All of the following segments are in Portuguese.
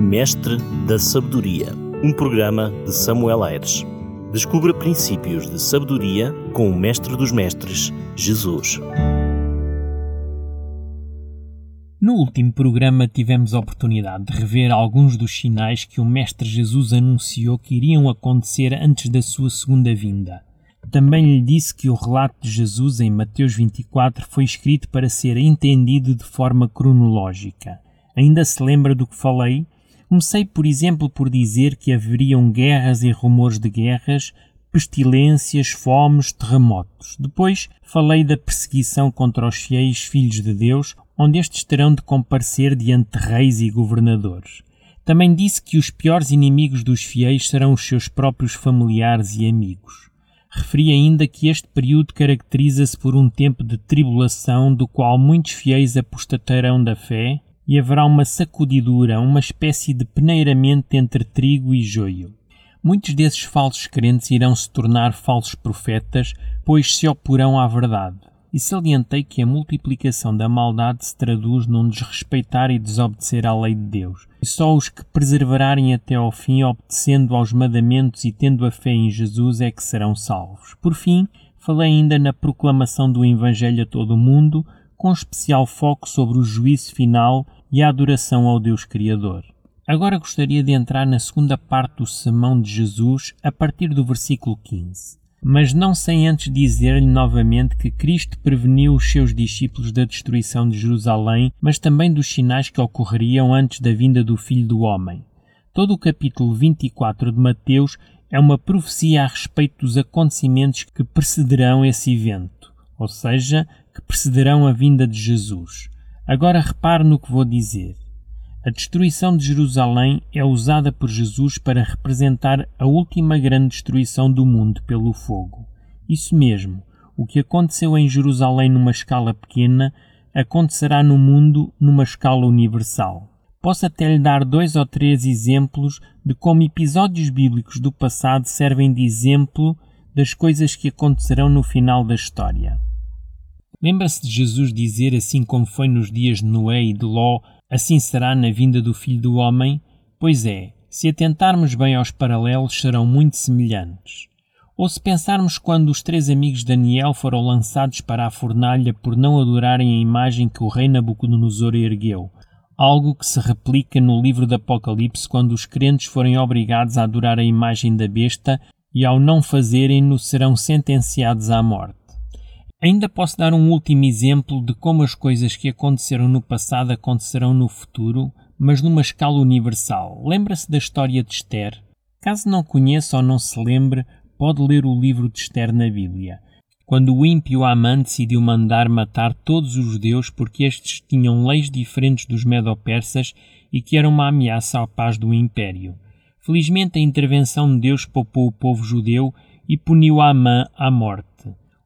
Mestre da Sabedoria, um programa de Samuel Aires. Descubra princípios de sabedoria com o Mestre dos Mestres, Jesus. No último programa tivemos a oportunidade de rever alguns dos sinais que o Mestre Jesus anunciou que iriam acontecer antes da sua segunda vinda. Também lhe disse que o relato de Jesus em Mateus 24 foi escrito para ser entendido de forma cronológica. Ainda se lembra do que falei? Comecei, por exemplo, por dizer que haveriam guerras e rumores de guerras, pestilências, fomes, terremotos. Depois falei da perseguição contra os fiéis filhos de Deus, onde estes terão de comparecer diante de reis e governadores. Também disse que os piores inimigos dos fiéis serão os seus próprios familiares e amigos. Referi ainda que este período caracteriza-se por um tempo de tribulação do qual muitos fiéis apostatarão da fé e haverá uma sacudidura, uma espécie de peneiramento entre trigo e joio. Muitos desses falsos crentes irão se tornar falsos profetas, pois se oporão à verdade. E salientei que a multiplicação da maldade se traduz num desrespeitar e desobedecer à lei de Deus. E só os que perseverarem até ao fim, obedecendo aos mandamentos e tendo a fé em Jesus, é que serão salvos. Por fim, falei ainda na proclamação do Evangelho a todo o mundo, com especial foco sobre o juízo final e a adoração ao Deus Criador. Agora gostaria de entrar na segunda parte do Sermão de Jesus, a partir do versículo 15. Mas não sem antes dizer-lhe novamente que Cristo preveniu os seus discípulos da destruição de Jerusalém, mas também dos sinais que ocorreriam antes da vinda do Filho do Homem. Todo o capítulo 24 de Mateus é uma profecia a respeito dos acontecimentos que precederão esse evento, ou seja, que precederão a vinda de Jesus. Agora repare no que vou dizer. A destruição de Jerusalém é usada por Jesus para representar a última grande destruição do mundo pelo fogo. Isso mesmo, o que aconteceu em Jerusalém numa escala pequena acontecerá no mundo numa escala universal. Posso até lhe dar dois ou três exemplos de como episódios bíblicos do passado servem de exemplo das coisas que acontecerão no final da história. Lembra-se de Jesus dizer, assim como foi nos dias de Noé e de Ló, assim será na vinda do Filho do Homem? Pois é, se atentarmos bem aos paralelos, serão muito semelhantes. Ou se pensarmos quando os três amigos de Daniel foram lançados para a fornalha por não adorarem a imagem que o rei Nabucodonosor ergueu, algo que se replica no livro do Apocalipse quando os crentes forem obrigados a adorar a imagem da besta e ao não fazerem-no serão sentenciados à morte. Ainda posso dar um último exemplo de como as coisas que aconteceram no passado acontecerão no futuro, mas numa escala universal. Lembra-se da história de Esther? Caso não conheça ou não se lembre, pode ler o livro de Esther na Bíblia. Quando o ímpio Amã decidiu mandar matar todos os judeus porque estes tinham leis diferentes dos medo-persas e que eram uma ameaça à paz do império. Felizmente a intervenção de Deus poupou o povo judeu e puniu Amã à morte.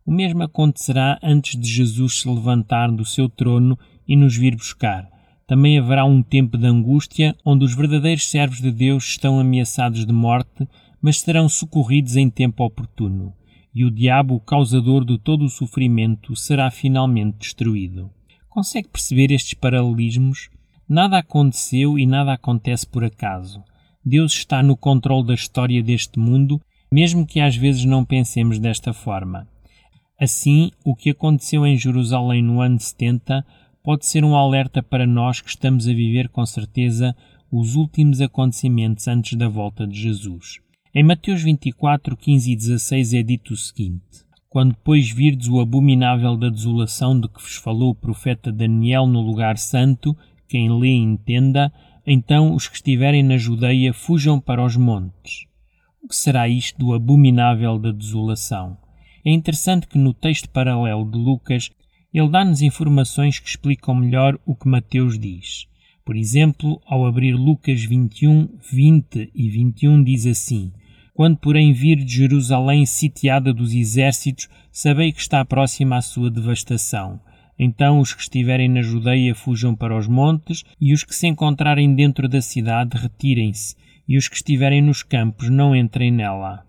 O mesmo acontecerá antes de Jesus se levantar do seu trono e nos vir buscar. Também haverá um tempo de angústia onde os verdadeiros servos de Deus estão ameaçados de morte, mas serão socorridos em tempo oportuno. E o diabo, o causador de todo o sofrimento, será finalmente destruído. Consegue perceber estes paralelismos? Nada aconteceu e nada acontece por acaso. Deus está no controle da história deste mundo, mesmo que às vezes não pensemos desta forma. Assim, o que aconteceu em Jerusalém no ano 70 pode ser um alerta para nós que estamos a viver com certeza os últimos acontecimentos antes da volta de Jesus. Em Mateus 24, 15 e 16 é dito o seguinte: Quando, pois, virdes o abominável da desolação de que vos falou o profeta Daniel no lugar santo, quem lê entenda, então os que estiverem na Judeia fujam para os montes. O que será isto do abominável da desolação? É interessante que no texto paralelo de Lucas ele dá-nos informações que explicam melhor o que Mateus diz. Por exemplo, ao abrir Lucas 21, 20 e 21, diz assim: Quando, porém, vir de Jerusalém sitiada dos exércitos, sabei que está próxima a sua devastação. Então os que estiverem na Judeia fujam para os montes, e os que se encontrarem dentro da cidade retirem-se, e os que estiverem nos campos não entrem nela.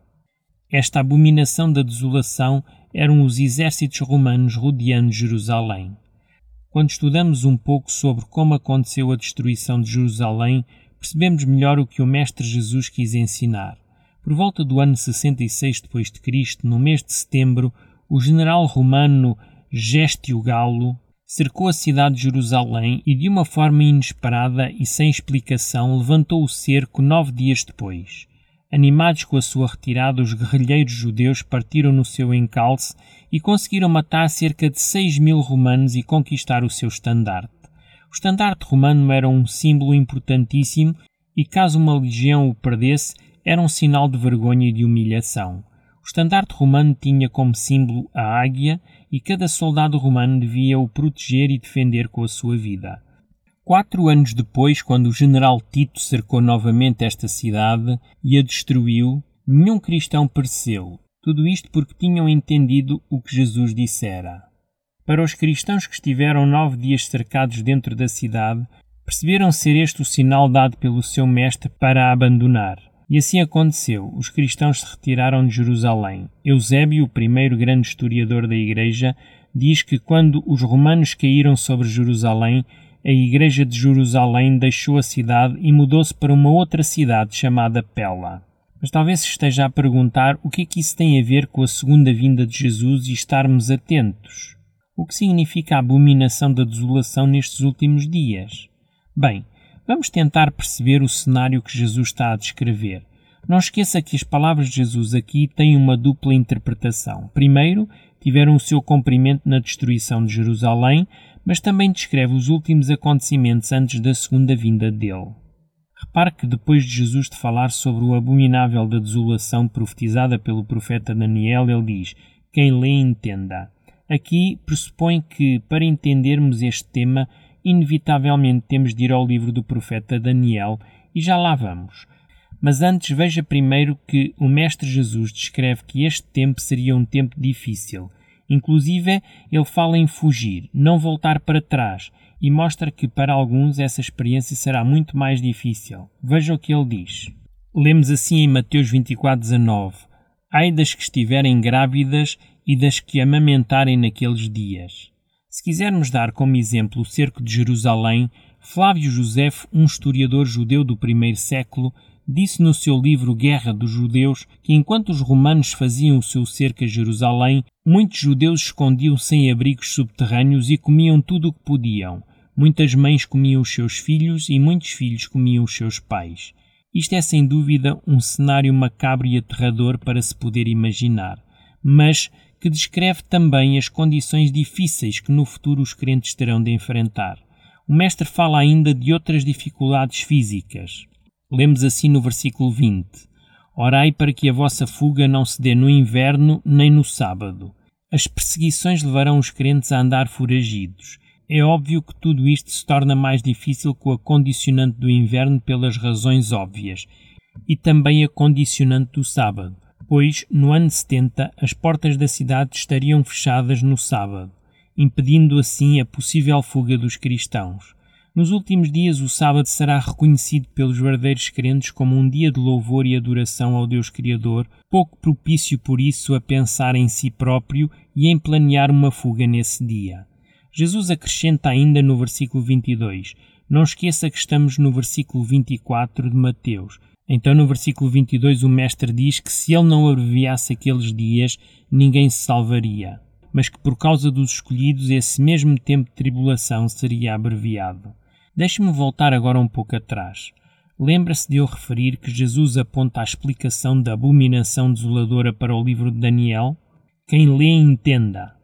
Esta abominação da desolação eram os exércitos romanos rodeando Jerusalém. Quando estudamos um pouco sobre como aconteceu a destruição de Jerusalém, percebemos melhor o que o Mestre Jesus quis ensinar. Por volta do ano 66 d.C., no mês de setembro, o general romano Gestio Galo cercou a cidade de Jerusalém e, de uma forma inesperada e sem explicação, levantou o cerco nove dias depois. Animados com a sua retirada, os guerrilheiros judeus partiram no seu encalce e conseguiram matar cerca de seis mil romanos e conquistar o seu estandarte. O estandarte romano era um símbolo importantíssimo e, caso uma legião o perdesse, era um sinal de vergonha e de humilhação. O estandarte romano tinha como símbolo a águia e cada soldado romano devia o proteger e defender com a sua vida. Quatro anos depois, quando o general Tito cercou novamente esta cidade e a destruiu, nenhum cristão pereceu. Tudo isto porque tinham entendido o que Jesus dissera. Para os cristãos que estiveram nove dias cercados dentro da cidade, perceberam ser este o sinal dado pelo seu mestre para a abandonar. E assim aconteceu. Os cristãos se retiraram de Jerusalém. Eusébio, o primeiro grande historiador da Igreja, diz que quando os romanos caíram sobre Jerusalém, a Igreja de Jerusalém deixou a cidade e mudou-se para uma outra cidade chamada Pela. Mas talvez se esteja a perguntar o que é que isso tem a ver com a segunda vinda de Jesus e estarmos atentos. O que significa a abominação da desolação nestes últimos dias? Bem, Vamos tentar perceber o cenário que Jesus está a descrever. Não esqueça que as palavras de Jesus aqui têm uma dupla interpretação. Primeiro, tiveram o seu cumprimento na destruição de Jerusalém, mas também descreve os últimos acontecimentos antes da segunda vinda dele. Repare que depois de Jesus de falar sobre o abominável da desolação profetizada pelo profeta Daniel, ele diz: Quem lê entenda. Aqui pressupõe que, para entendermos este tema, inevitavelmente temos de ir ao livro do profeta Daniel e já lá vamos. Mas antes veja primeiro que o Mestre Jesus descreve que este tempo seria um tempo difícil. Inclusive, ele fala em fugir, não voltar para trás, e mostra que para alguns essa experiência será muito mais difícil. Veja o que ele diz. Lemos assim em Mateus 24:19: Ai das que estiverem grávidas e das que amamentarem naqueles dias. Se quisermos dar como exemplo o cerco de Jerusalém, Flávio José, um historiador judeu do primeiro século, disse no seu livro Guerra dos Judeus que enquanto os romanos faziam o seu cerco a Jerusalém, muitos judeus escondiam-se em abrigos subterrâneos e comiam tudo o que podiam. Muitas mães comiam os seus filhos e muitos filhos comiam os seus pais. Isto é sem dúvida um cenário macabro e aterrador para se poder imaginar. Mas que descreve também as condições difíceis que no futuro os crentes terão de enfrentar. O Mestre fala ainda de outras dificuldades físicas. Lemos assim no versículo 20: Orai para que a vossa fuga não se dê no inverno nem no sábado. As perseguições levarão os crentes a andar foragidos. É óbvio que tudo isto se torna mais difícil com a condicionante do inverno pelas razões óbvias, e também a condicionante do sábado pois no ano 70 as portas da cidade estariam fechadas no sábado, impedindo assim a possível fuga dos cristãos. Nos últimos dias, o sábado será reconhecido pelos verdadeiros crentes como um dia de louvor e adoração ao Deus Criador, pouco propício por isso a pensar em si próprio e em planear uma fuga nesse dia. Jesus acrescenta ainda no versículo 22: Não esqueça que estamos no versículo 24 de Mateus então, no versículo 22, o Mestre diz que se ele não abreviasse aqueles dias, ninguém se salvaria, mas que por causa dos escolhidos, esse mesmo tempo de tribulação seria abreviado. Deixe-me voltar agora um pouco atrás. Lembra-se de eu referir que Jesus aponta a explicação da abominação desoladora para o livro de Daniel? Quem lê entenda.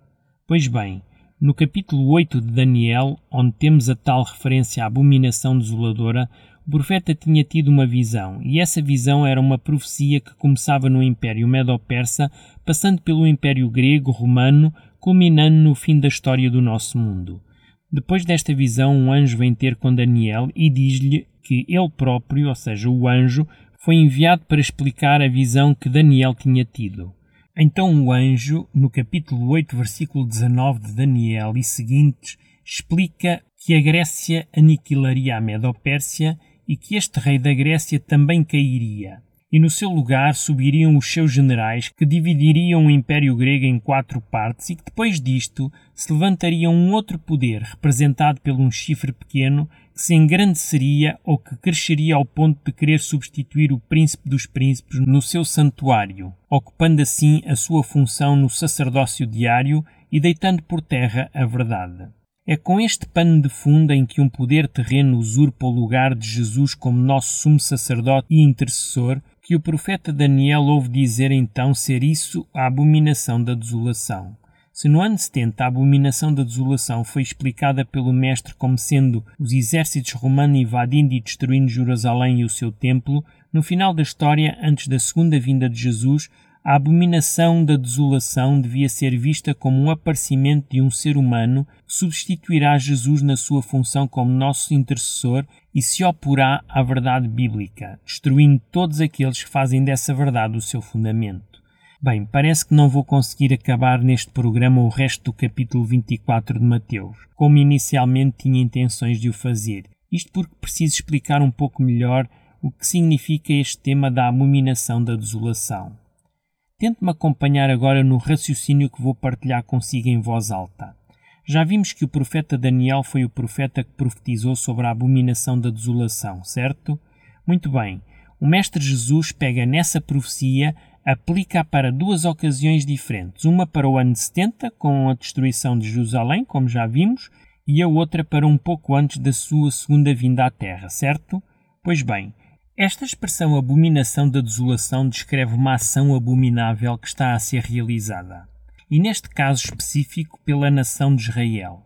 Pois bem, no capítulo 8 de Daniel, onde temos a tal referência à abominação desoladora, o profeta tinha tido uma visão, e essa visão era uma profecia que começava no Império Medo-Persa, passando pelo Império Grego-Romano, culminando no fim da história do nosso mundo. Depois desta visão, um anjo vem ter com Daniel e diz-lhe que ele próprio, ou seja, o anjo, foi enviado para explicar a visão que Daniel tinha tido. Então o anjo, no capítulo 8, versículo 19 de Daniel e seguintes, explica que a Grécia aniquilaria a Medo-Pérsia e que este rei da Grécia também cairia, e no seu lugar subiriam os seus generais, que dividiriam o Império Grego em quatro partes, e que depois disto se levantaria um outro poder, representado por um chifre pequeno, que se engrandeceria ou que cresceria ao ponto de querer substituir o príncipe dos príncipes no seu santuário, ocupando assim a sua função no sacerdócio diário e deitando por terra a verdade. É com este pano de fundo em que um poder terreno usurpa o lugar de Jesus como nosso sumo sacerdote e intercessor que o profeta Daniel ouve dizer então ser isso a abominação da desolação. Se no ano 70 a abominação da desolação foi explicada pelo Mestre como sendo os exércitos romanos invadindo e destruindo Jerusalém e o seu templo, no final da história, antes da segunda vinda de Jesus, a abominação da desolação devia ser vista como um aparecimento de um ser humano que substituirá Jesus na sua função como nosso intercessor e se oporá à verdade bíblica, destruindo todos aqueles que fazem dessa verdade o seu fundamento. Bem, parece que não vou conseguir acabar neste programa o resto do capítulo 24 de Mateus, como inicialmente tinha intenções de o fazer. Isto porque preciso explicar um pouco melhor o que significa este tema da abominação da desolação. Tente-me acompanhar agora no raciocínio que vou partilhar consigo em voz alta. Já vimos que o profeta Daniel foi o profeta que profetizou sobre a abominação da desolação, certo? Muito bem. O Mestre Jesus pega nessa profecia aplica para duas ocasiões diferentes, uma para o ano 70, com a destruição de Jerusalém, como já vimos, e a outra para um pouco antes da sua segunda vinda à Terra, certo? Pois bem, esta expressão abominação da desolação descreve uma ação abominável que está a ser realizada, e neste caso específico pela nação de Israel.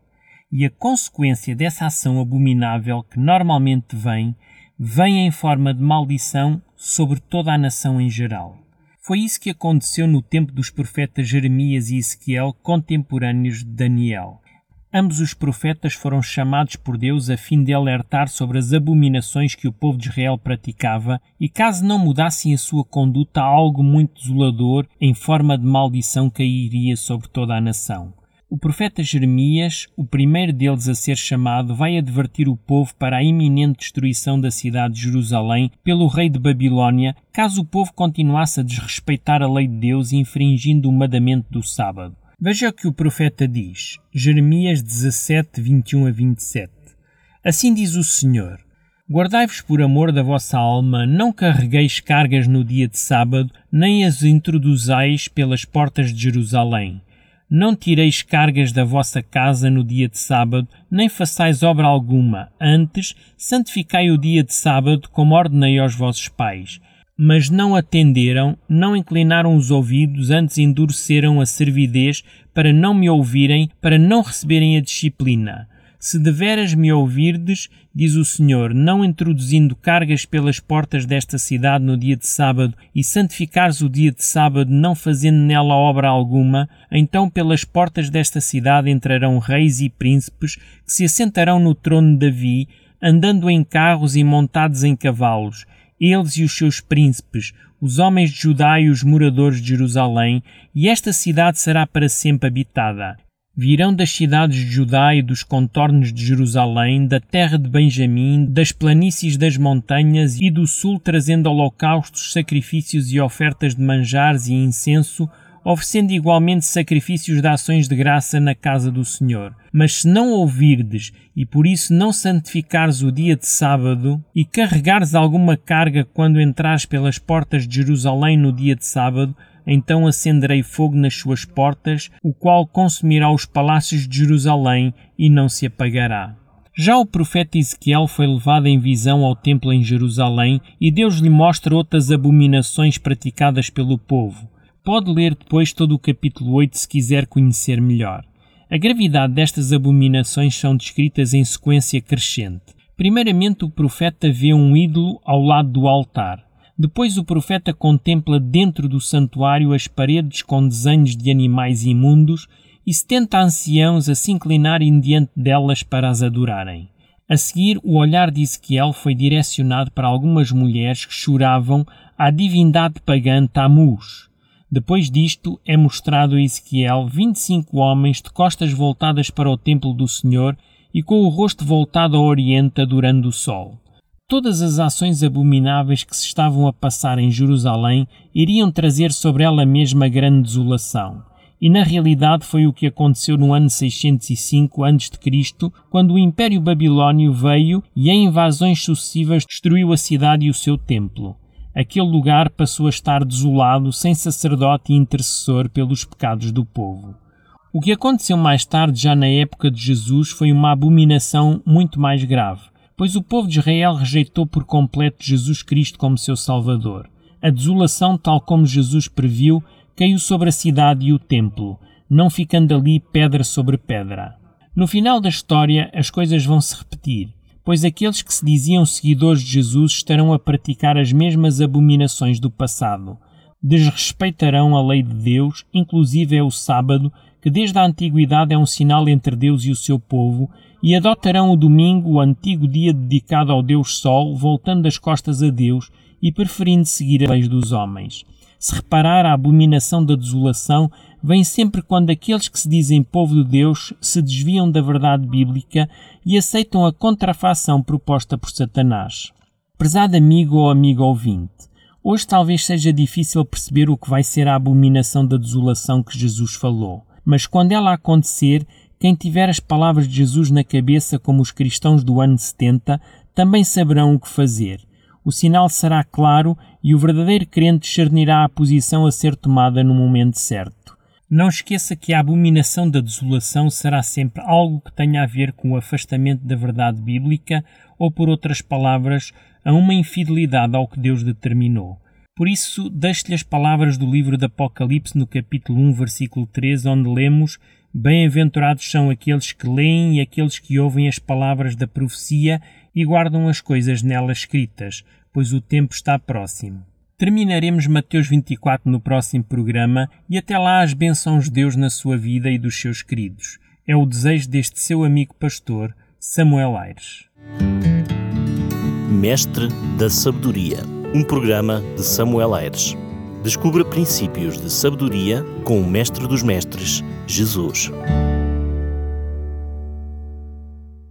E a consequência dessa ação abominável que normalmente vem, vem em forma de maldição sobre toda a nação em geral. Foi isso que aconteceu no tempo dos profetas Jeremias e Ezequiel, contemporâneos de Daniel. Ambos os profetas foram chamados por Deus a fim de alertar sobre as abominações que o povo de Israel praticava e, caso não mudassem a sua conduta, algo muito desolador, em forma de maldição, cairia sobre toda a nação. O profeta Jeremias, o primeiro deles a ser chamado, vai advertir o povo para a iminente destruição da cidade de Jerusalém pelo rei de Babilônia, caso o povo continuasse a desrespeitar a lei de Deus infringindo o mandamento do sábado. Veja o que o profeta diz, Jeremias 17, 21 a 27. Assim diz o Senhor: Guardai-vos por amor da vossa alma, não carregueis cargas no dia de sábado, nem as introduzais pelas portas de Jerusalém não tireis cargas da vossa casa no dia de sábado, nem façais obra alguma, antes santificai o dia de sábado, como ordenei aos vossos pais. Mas não atenderam, não inclinaram os ouvidos, antes endureceram a servidez, para não me ouvirem, para não receberem a disciplina. Se deveras me ouvirdes, diz o Senhor, não introduzindo cargas pelas portas desta cidade no dia de sábado, e santificares o dia de sábado, não fazendo nela obra alguma, então pelas portas desta cidade entrarão reis e príncipes, que se assentarão no trono de Davi, andando em carros e montados em cavalos, eles e os seus príncipes, os homens de Judá e os moradores de Jerusalém, e esta cidade será para sempre habitada. Virão das cidades de Judá e dos contornos de Jerusalém, da terra de Benjamim, das planícies das montanhas e do sul, trazendo holocaustos, sacrifícios e ofertas de manjares e incenso, oferecendo igualmente sacrifícios de ações de graça na casa do Senhor. Mas se não ouvirdes, e por isso não santificares o dia de sábado, e carregares alguma carga quando entrares pelas portas de Jerusalém no dia de sábado, então acenderei fogo nas suas portas, o qual consumirá os palácios de Jerusalém e não se apagará. Já o profeta Ezequiel foi levado em visão ao templo em Jerusalém e Deus lhe mostra outras abominações praticadas pelo povo. Pode ler depois todo o capítulo 8 se quiser conhecer melhor. A gravidade destas abominações são descritas em sequência crescente. Primeiramente, o profeta vê um ídolo ao lado do altar. Depois o profeta contempla dentro do santuário as paredes com desenhos de animais imundos e setenta anciãos a se inclinarem diante delas para as adorarem. A seguir, o olhar de Ezequiel foi direcionado para algumas mulheres que choravam à divindade pagã Tammuz. Depois disto, é mostrado a Ezequiel 25 homens de costas voltadas para o templo do Senhor e com o rosto voltado ao oriente adorando o sol. Todas as ações abomináveis que se estavam a passar em Jerusalém iriam trazer sobre ela mesma grande desolação. E na realidade foi o que aconteceu no ano 605 a.C., quando o Império Babilônio veio e em invasões sucessivas destruiu a cidade e o seu templo. Aquele lugar passou a estar desolado, sem sacerdote e intercessor pelos pecados do povo. O que aconteceu mais tarde, já na época de Jesus, foi uma abominação muito mais grave, pois o povo de Israel rejeitou por completo Jesus Cristo como seu Salvador. A desolação, tal como Jesus previu, caiu sobre a cidade e o templo, não ficando ali pedra sobre pedra. No final da história, as coisas vão se repetir, pois aqueles que se diziam seguidores de Jesus estarão a praticar as mesmas abominações do passado. Desrespeitarão a lei de Deus, inclusive é o sábado, que desde a antiguidade é um sinal entre Deus e o seu povo, e adotarão o domingo, o antigo dia dedicado ao Deus Sol, voltando as costas a Deus e preferindo seguir as leis dos homens. Se reparar, a abominação da desolação vem sempre quando aqueles que se dizem povo de Deus se desviam da verdade bíblica e aceitam a contrafação proposta por Satanás. Prezado amigo ou amigo ouvinte, hoje talvez seja difícil perceber o que vai ser a abominação da desolação que Jesus falou, mas quando ela acontecer, quem tiver as palavras de Jesus na cabeça, como os cristãos do ano 70, também saberão o que fazer o sinal será claro e o verdadeiro crente discernirá a posição a ser tomada no momento certo. Não esqueça que a abominação da desolação será sempre algo que tenha a ver com o afastamento da verdade bíblica ou, por outras palavras, a uma infidelidade ao que Deus determinou. Por isso, deixo-lhe as palavras do livro do Apocalipse no capítulo 1, versículo 3, onde lemos Bem-aventurados são aqueles que leem e aqueles que ouvem as palavras da profecia e guardam as coisas nela escritas, pois o tempo está próximo. Terminaremos Mateus 24 no próximo programa e até lá as bênçãos de Deus na sua vida e dos seus queridos. É o desejo deste seu amigo pastor, Samuel Aires. Mestre da Sabedoria, um programa de Samuel Aires. Descubra princípios de sabedoria com o Mestre dos Mestres, Jesus.